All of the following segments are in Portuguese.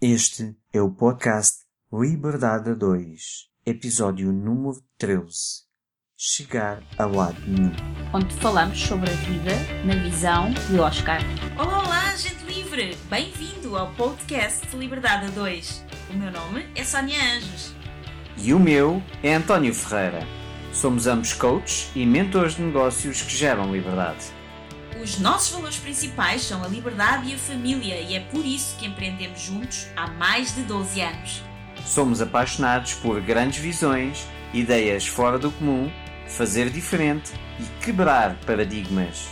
Este é o podcast Liberdade 2, episódio número 13. Chegar a lado nenhum. onde falamos sobre a vida na visão de Oscar. Olá, olá, gente livre! Bem-vindo ao podcast Liberdade a 2. O meu nome é Sónia Anjos. E o meu é António Ferreira. Somos ambos coaches e mentores de negócios que geram liberdade. Os nossos valores principais são a liberdade e a família e é por isso que empreendemos juntos há mais de 12 anos. Somos apaixonados por grandes visões, ideias fora do comum, fazer diferente e quebrar paradigmas.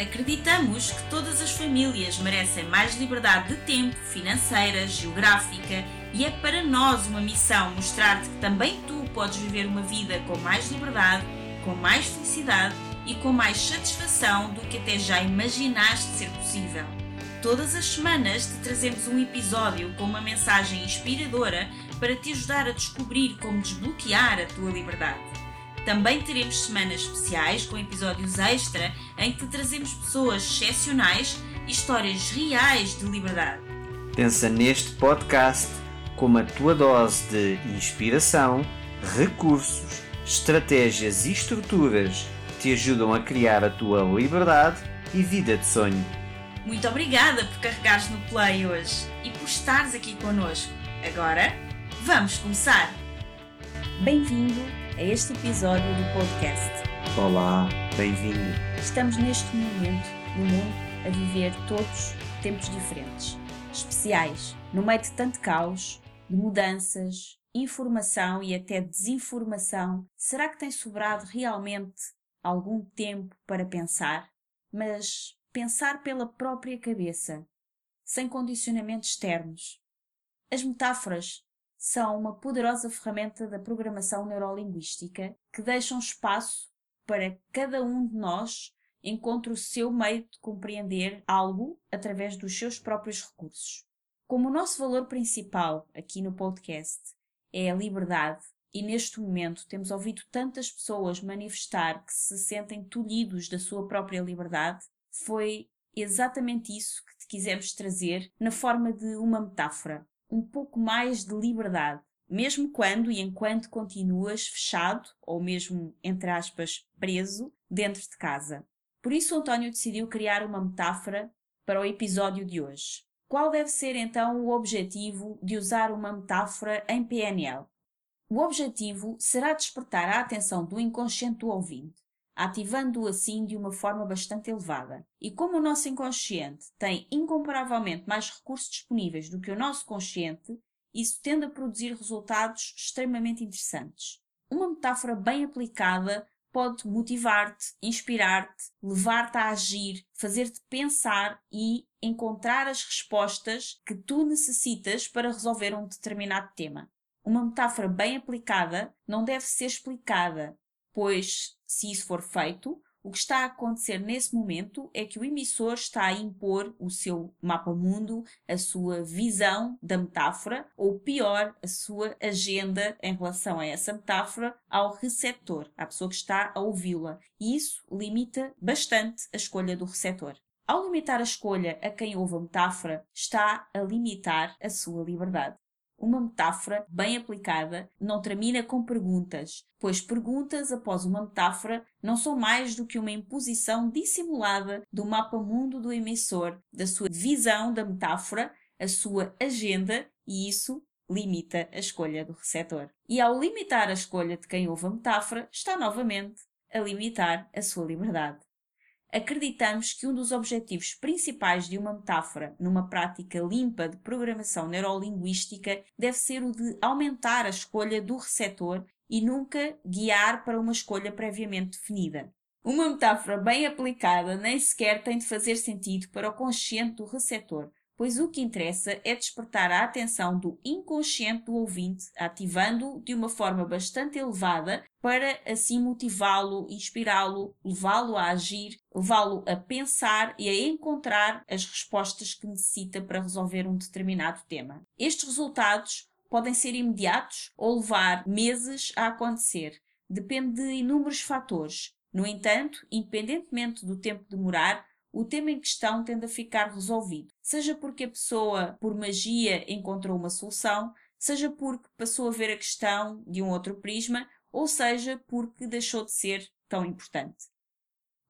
Acreditamos que todas as famílias merecem mais liberdade de tempo, financeira, geográfica e é para nós uma missão mostrar-te que também tu podes viver uma vida com mais liberdade, com mais felicidade e com mais satisfação do que até já imaginaste ser possível. Todas as semanas te trazemos um episódio com uma mensagem inspiradora para te ajudar a descobrir como desbloquear a tua liberdade. Também teremos semanas especiais com episódios extra em que te trazemos pessoas excepcionais e histórias reais de liberdade. Pensa neste podcast como a tua dose de inspiração, recursos, estratégias e estruturas te ajudam a criar a tua liberdade e vida de sonho. Muito obrigada por carregares no play hoje e por estares aqui connosco. Agora, vamos começar! Bem-vindo a este episódio do podcast. Olá, bem-vindo. Estamos neste momento no mundo a viver todos tempos diferentes, especiais, no meio de tanto caos, de mudanças, informação e até desinformação. Será que tem sobrado realmente algum tempo para pensar? Mas pensar pela própria cabeça, sem condicionamentos externos. As metáforas são uma poderosa ferramenta da programação neurolinguística que deixam espaço para cada um de nós encontre o seu meio de compreender algo através dos seus próprios recursos. Como o nosso valor principal aqui no podcast é a liberdade, e neste momento temos ouvido tantas pessoas manifestar que se sentem tolhidos da sua própria liberdade, foi exatamente isso que te quisemos trazer na forma de uma metáfora um pouco mais de liberdade, mesmo quando e enquanto continuas fechado ou mesmo, entre aspas, preso dentro de casa. Por isso, António decidiu criar uma metáfora para o episódio de hoje. Qual deve ser então o objetivo de usar uma metáfora em PNL? O objetivo será despertar a atenção do inconsciente do ouvinte, ativando-o assim de uma forma bastante elevada. E como o nosso inconsciente tem incomparavelmente mais recursos disponíveis do que o nosso consciente, isso tende a produzir resultados extremamente interessantes. Uma metáfora bem aplicada pode motivar-te, inspirar-te, levar-te a agir, fazer-te pensar e encontrar as respostas que tu necessitas para resolver um determinado tema. Uma metáfora bem aplicada não deve ser explicada, pois, se isso for feito, o que está a acontecer nesse momento é que o emissor está a impor o seu mapa-mundo, a sua visão da metáfora, ou pior, a sua agenda em relação a essa metáfora ao receptor, à pessoa que está a ouvi-la. E isso limita bastante a escolha do receptor. Ao limitar a escolha a quem ouve a metáfora, está a limitar a sua liberdade. Uma metáfora bem aplicada não termina com perguntas, pois perguntas após uma metáfora não são mais do que uma imposição dissimulada do mapa-mundo do emissor, da sua visão da metáfora, a sua agenda, e isso limita a escolha do receptor. E ao limitar a escolha de quem ouve a metáfora, está novamente a limitar a sua liberdade acreditamos que um dos objetivos principais de uma metáfora numa prática limpa de programação neurolinguística deve ser o de aumentar a escolha do receptor e nunca guiar para uma escolha previamente definida. Uma metáfora bem aplicada nem sequer tem de fazer sentido para o consciente do receptor, pois o que interessa é despertar a atenção do inconsciente do ouvinte, ativando-o de uma forma bastante elevada para assim motivá-lo, inspirá-lo, levá-lo a agir, levá-lo a pensar e a encontrar as respostas que necessita para resolver um determinado tema. Estes resultados podem ser imediatos ou levar meses a acontecer. Depende de inúmeros fatores. No entanto, independentemente do tempo demorar, o tema em questão tende a ficar resolvido. Seja porque a pessoa, por magia, encontrou uma solução, seja porque passou a ver a questão de um outro prisma, ou seja porque deixou de ser tão importante.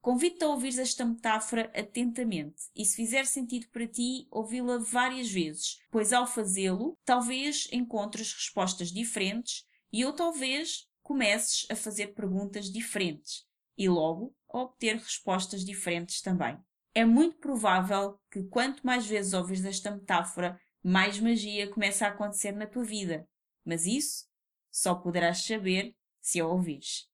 Convido-te a ouvir esta metáfora atentamente e, se fizer sentido para ti, ouvi-la várias vezes, pois ao fazê-lo, talvez encontres respostas diferentes e ou talvez comeces a fazer perguntas diferentes e logo a obter respostas diferentes também. É muito provável que quanto mais vezes ouvires esta metáfora, mais magia começa a acontecer na tua vida. Mas isso só poderás saber se a ouvires.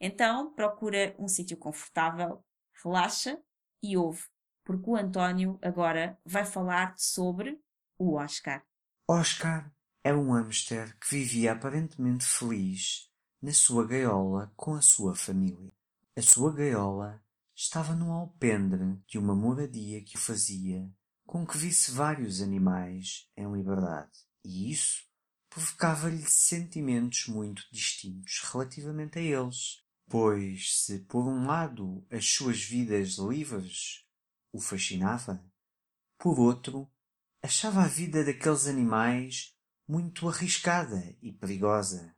Então, procura um sítio confortável, relaxa e ouve, porque o António agora vai falar-te sobre o Oscar. Oscar era um hamster que vivia aparentemente feliz na sua gaiola com a sua família. A sua gaiola estava no alpendre de uma moradia que o fazia com que visse vários animais em liberdade, e isso provocava-lhe sentimentos muito distintos relativamente a eles. Pois se por um lado as suas vidas livres o fascinava, por outro achava a vida daqueles animais muito arriscada e perigosa.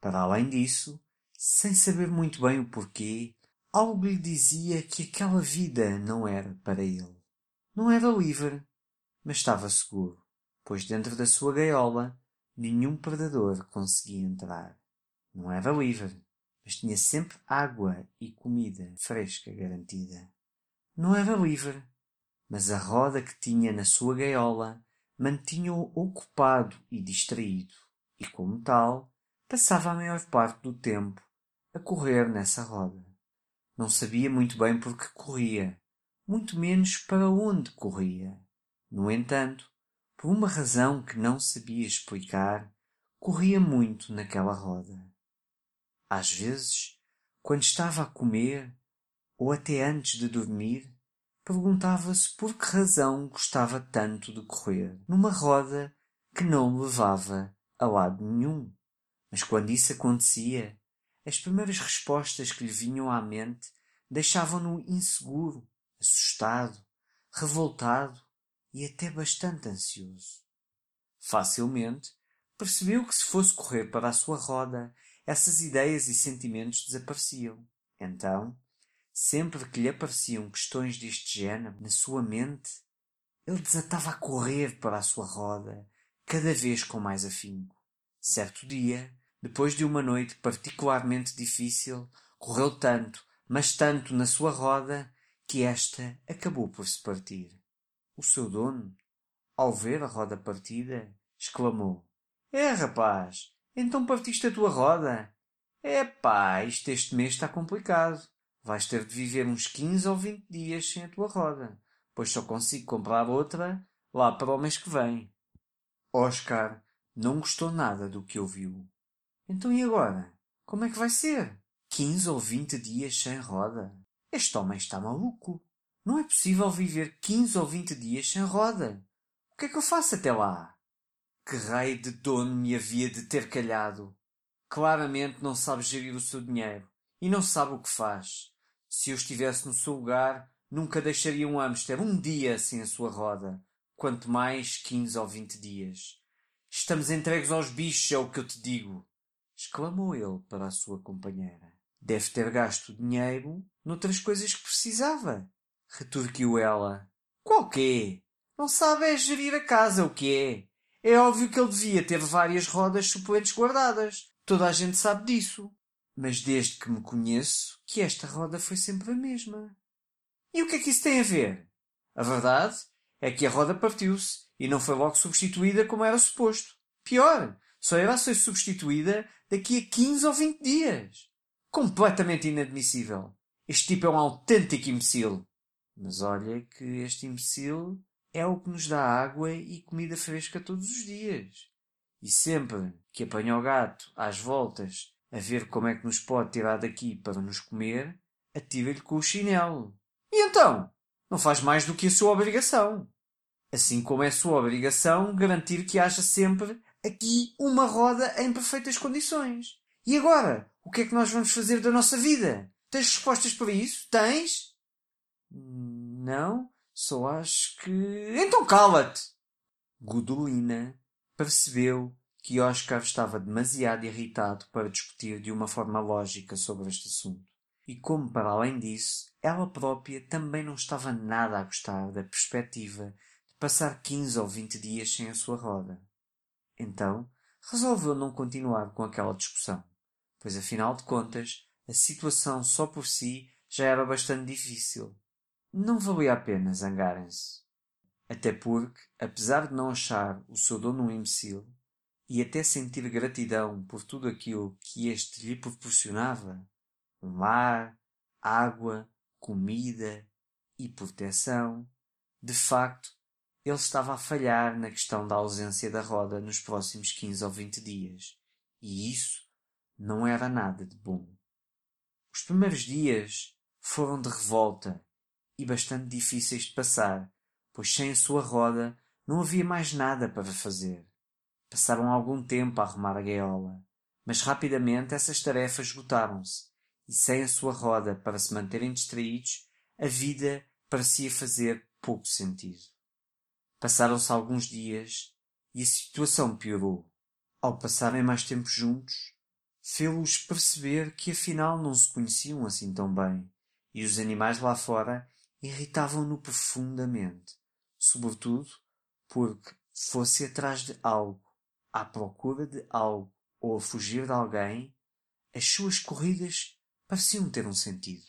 Para além disso, sem saber muito bem o porquê, algo lhe dizia que aquela vida não era para ele. Não era livre, mas estava seguro, pois dentro da sua gaiola nenhum predador conseguia entrar. Não era livre, mas tinha sempre água e comida fresca garantida. Não era livre, mas a roda que tinha na sua gaiola mantinha-o ocupado e distraído, e como tal, passava a maior parte do tempo a correr nessa roda. Não sabia muito bem por que corria, muito menos para onde corria. No entanto, por uma razão que não sabia explicar, corria muito naquela roda. Às vezes, quando estava a comer, ou até antes de dormir, perguntava-se por que razão gostava tanto de correr numa roda que não levava a lado nenhum. Mas quando isso acontecia, as primeiras respostas que lhe vinham à mente deixavam-no inseguro, assustado, revoltado e até bastante ansioso. Facilmente percebeu que se fosse correr para a sua roda essas ideias e sentimentos desapareciam. Então, sempre que lhe apareciam questões deste género na sua mente, ele desatava a correr para a sua roda, cada vez com mais afinco. Certo dia, depois de uma noite particularmente difícil, correu tanto, mas tanto na sua roda, que esta acabou por se partir. O seu dono, ao ver a roda partida, exclamou: É, rapaz, então partiste a tua roda? Epá, isto este mês está complicado. Vais ter de viver uns 15 ou 20 dias sem a tua roda, pois só consigo comprar outra lá para o mês que vem. Oscar não gostou nada do que ouviu. Então e agora? Como é que vai ser? 15 ou 20 dias sem roda? Este homem está maluco. Não é possível viver 15 ou 20 dias sem roda. O que é que eu faço até lá? Que raio de dono me havia de ter calhado? Claramente não sabe gerir o seu dinheiro e não sabe o que faz. Se eu estivesse no seu lugar, nunca deixaria um hamster um dia sem a sua roda, quanto mais quinze ou vinte dias. Estamos entregues aos bichos, é o que eu te digo, exclamou ele para a sua companheira. Deve ter gasto dinheiro noutras coisas que precisava, retorquiu ela. Qual quê? Não sabe é gerir a casa, o que é? É óbvio que ele devia ter várias rodas suplentes guardadas. Toda a gente sabe disso. Mas desde que me conheço, que esta roda foi sempre a mesma. E o que é que isso tem a ver? A verdade é que a roda partiu-se e não foi logo substituída como era suposto. Pior, só irá ser substituída daqui a 15 ou 20 dias. Completamente inadmissível. Este tipo é um autêntico imbecil. Mas olha que este imbecil é o que nos dá água e comida fresca todos os dias. E sempre que apanha o gato às voltas a ver como é que nos pode tirar daqui para nos comer, atira-lhe com o chinelo. E então? Não faz mais do que a sua obrigação. Assim como é sua obrigação garantir que haja sempre aqui uma roda em perfeitas condições. E agora? O que é que nós vamos fazer da nossa vida? Tens respostas para isso? Tens? Não, só acho que. Então cala-te! Godolina percebeu que Oscar estava demasiado irritado para discutir de uma forma lógica sobre este assunto. E como, para além disso, ela própria também não estava nada a gostar da perspectiva de passar quinze ou vinte dias sem a sua roda. Então, resolveu não continuar com aquela discussão, pois afinal de contas, a situação só por si já era bastante difícil. Não valia a pena zangarem-se. Até porque, apesar de não achar o seu dono um imbecil, e até sentir gratidão por tudo aquilo que este lhe proporcionava, um ar, água, comida e proteção, de facto, ele estava a falhar na questão da ausência da roda nos próximos quinze ou vinte dias, e isso não era nada de bom. Os primeiros dias foram de revolta e bastante difíceis de passar, pois sem a sua roda não havia mais nada para fazer. Passaram algum tempo a arrumar a gaiola, mas rapidamente essas tarefas esgotaram-se e sem a sua roda para se manterem distraídos, a vida parecia fazer pouco sentido. Passaram-se alguns dias e a situação piorou. Ao passarem mais tempo juntos, fê-los perceber que afinal não se conheciam assim tão bem, e os animais lá fora irritavam-no profundamente, sobretudo porque fosse atrás de algo, à procura de algo ou a fugir de alguém, as suas corridas pareciam ter um sentido.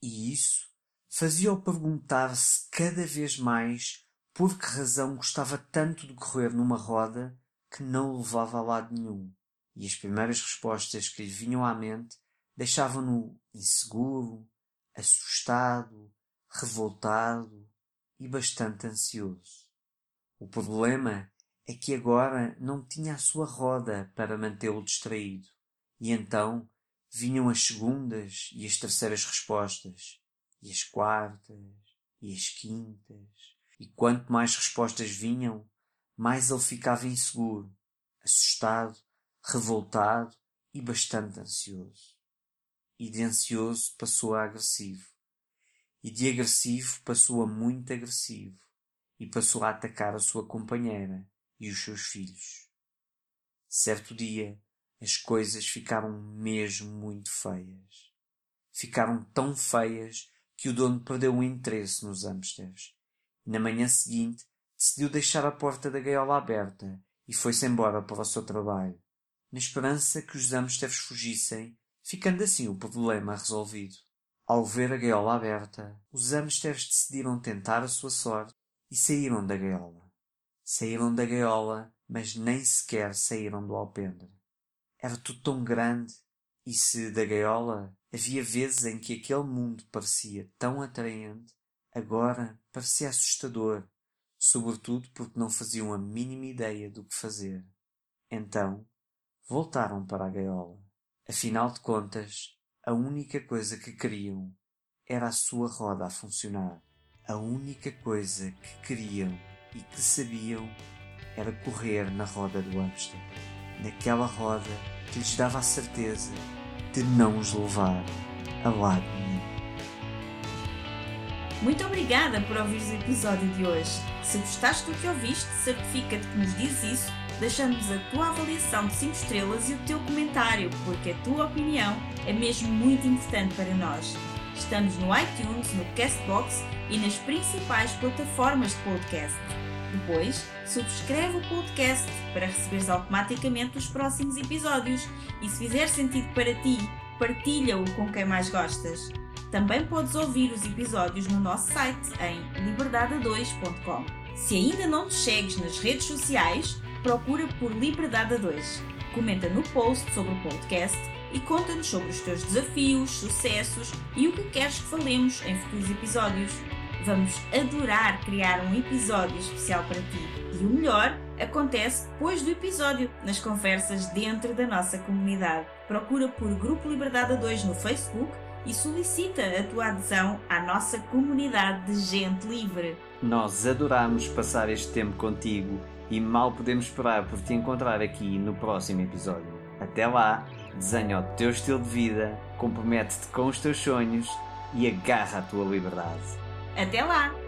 E isso fazia-o perguntar-se cada vez mais por que razão gostava tanto de correr numa roda que não o levava a lado nenhum. E as primeiras respostas que lhe vinham à mente deixavam-no inseguro, assustado, revoltado e bastante ansioso. O problema é que agora não tinha a sua roda para mantê-lo distraído, e então vinham as segundas e as terceiras respostas, e as quartas e as quintas, e quanto mais respostas vinham, mais ele ficava inseguro, assustado, revoltado e bastante ansioso. E de ansioso passou a agressivo, e de agressivo passou a muito agressivo, e passou a atacar a sua companheira e os seus filhos. Certo dia, as coisas ficaram mesmo muito feias. Ficaram tão feias que o dono perdeu o interesse nos hamsters. Na manhã seguinte decidiu deixar a porta da gaiola aberta e foi-se embora para o seu trabalho, na esperança que os hamsters fugissem, ficando assim o problema resolvido. Ao ver a gaiola aberta, os hamsters decidiram tentar a sua sorte e saíram da gaiola. Saíram da gaiola, mas nem sequer saíram do alpendre. Era tudo tão grande, e se da gaiola havia vezes em que aquele mundo parecia tão atraente, agora parecia assustador, sobretudo porque não faziam a mínima ideia do que fazer. Então, voltaram para a gaiola. Afinal de contas, a única coisa que queriam era a sua roda a funcionar. A única coisa que queriam e que sabiam era correr na roda do hamster. Naquela roda que lhes dava a certeza de não os levar a lado. Muito obrigada por ouvir o episódio de hoje. Se gostaste do que ouviste, certifica-te que nos dizes isso, deixando-nos a tua avaliação de 5 estrelas e o teu comentário, porque a tua opinião é mesmo muito importante para nós. Estamos no iTunes, no Castbox e nas principais plataformas de podcast. Depois, subscreve o podcast para receberes automaticamente os próximos episódios e se fizer sentido para ti, partilha-o com quem mais gostas. Também podes ouvir os episódios no nosso site em liberdade2.com. Se ainda não te segues nas redes sociais, procura por Liberdade 2. Comenta no post sobre o podcast e conta-nos sobre os teus desafios, sucessos e o que queres que falemos em futuros episódios. Vamos adorar criar um episódio especial para ti. E o melhor acontece depois do episódio, nas conversas dentro da nossa comunidade. Procura por Grupo Liberdade 2 no Facebook e solicita a tua adesão à nossa comunidade de gente livre. Nós adoramos passar este tempo contigo e mal podemos esperar por te encontrar aqui no próximo episódio. Até lá, desenha o teu estilo de vida, compromete-te com os teus sonhos e agarra a tua liberdade. Até lá!